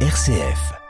RCF.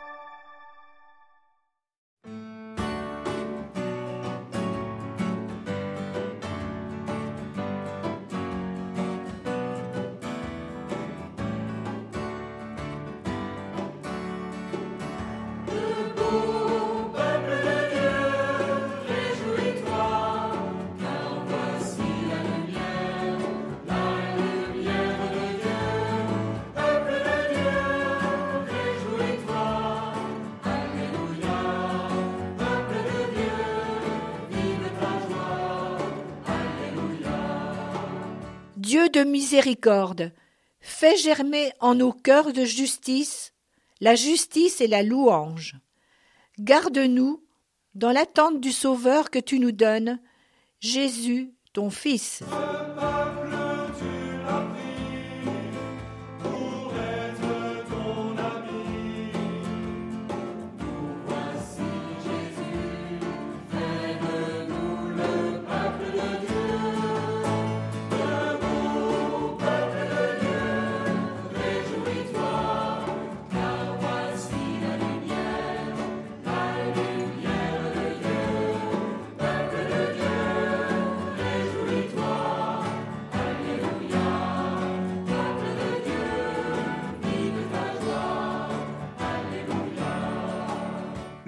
Dieu de miséricorde, fais germer en nos cœurs de justice la justice et la louange. Garde-nous dans l'attente du Sauveur que tu nous donnes, Jésus, ton Fils.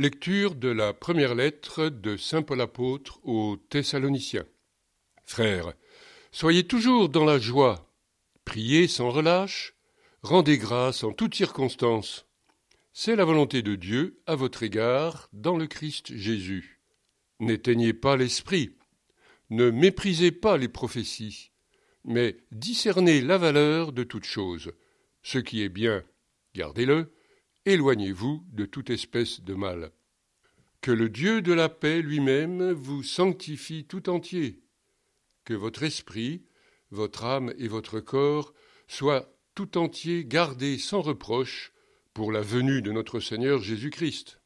Lecture de la première lettre de Saint Paul apôtre aux Thessaloniciens. Frères, soyez toujours dans la joie, priez sans relâche, rendez grâce en toutes circonstances. C'est la volonté de Dieu à votre égard dans le Christ Jésus. N'éteignez pas l'esprit, ne méprisez pas les prophéties, mais discernez la valeur de toute chose. Ce qui est bien, gardez-le, éloignez-vous de toute espèce de mal. Que le Dieu de la paix lui-même vous sanctifie tout entier, que votre esprit, votre âme et votre corps soient tout entiers gardés sans reproche pour la venue de notre Seigneur Jésus-Christ.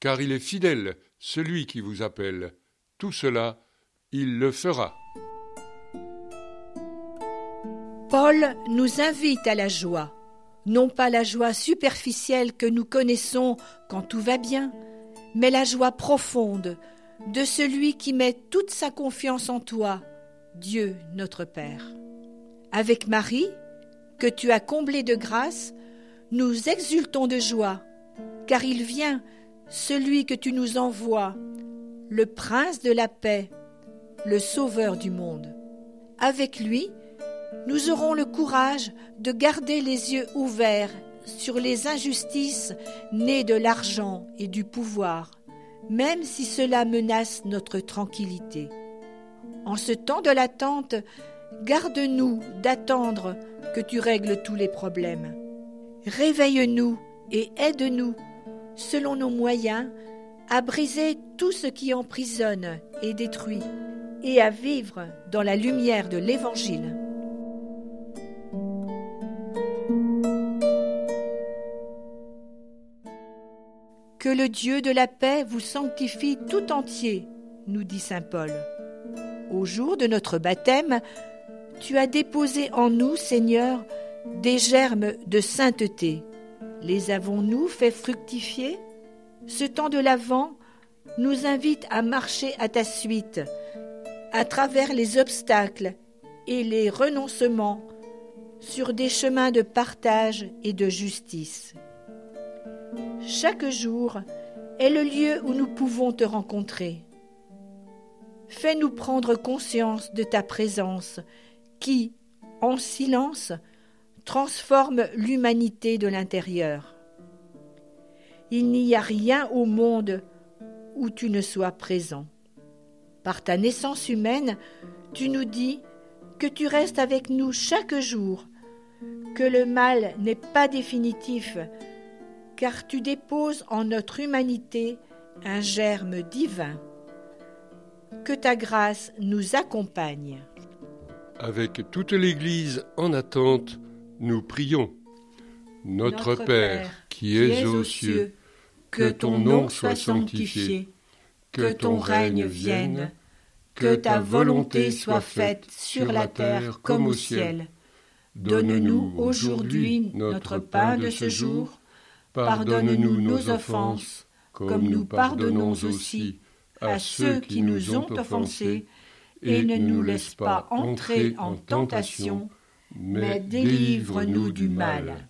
Car il est fidèle, celui qui vous appelle. Tout cela, il le fera. Paul nous invite à la joie non pas la joie superficielle que nous connaissons quand tout va bien, mais la joie profonde de celui qui met toute sa confiance en toi, Dieu notre Père. Avec Marie, que tu as comblée de grâce, nous exultons de joie, car il vient, celui que tu nous envoies, le Prince de la paix, le Sauveur du monde. Avec lui, nous aurons le courage de garder les yeux ouverts sur les injustices nées de l'argent et du pouvoir, même si cela menace notre tranquillité. En ce temps de l'attente, garde-nous d'attendre que tu règles tous les problèmes. Réveille-nous et aide-nous, selon nos moyens, à briser tout ce qui emprisonne et détruit, et à vivre dans la lumière de l'Évangile. Que le Dieu de la paix vous sanctifie tout entier, nous dit Saint Paul. Au jour de notre baptême, tu as déposé en nous, Seigneur, des germes de sainteté. Les avons-nous fait fructifier? Ce temps de l'Avent nous invite à marcher à ta suite, à travers les obstacles et les renoncements, sur des chemins de partage et de justice. Chaque jour est le lieu où nous pouvons te rencontrer. Fais-nous prendre conscience de ta présence qui, en silence, transforme l'humanité de l'intérieur. Il n'y a rien au monde où tu ne sois présent. Par ta naissance humaine, tu nous dis que tu restes avec nous chaque jour, que le mal n'est pas définitif, car tu déposes en notre humanité un germe divin. Que ta grâce nous accompagne. Avec toute l'Église en attente, nous prions. Notre, Père, qui es aux cieux, que ton nom soit sanctifié, que ton règne vienne, que ta volonté soit faite sur la terre comme au ciel. Donne-nous aujourd'hui notre pain de ce jour Pardonne-nous nos offenses, comme nous pardonnons aussi à ceux qui nous ont offensés, et ne nous laisse pas entrer en tentation, mais délivre-nous du mal.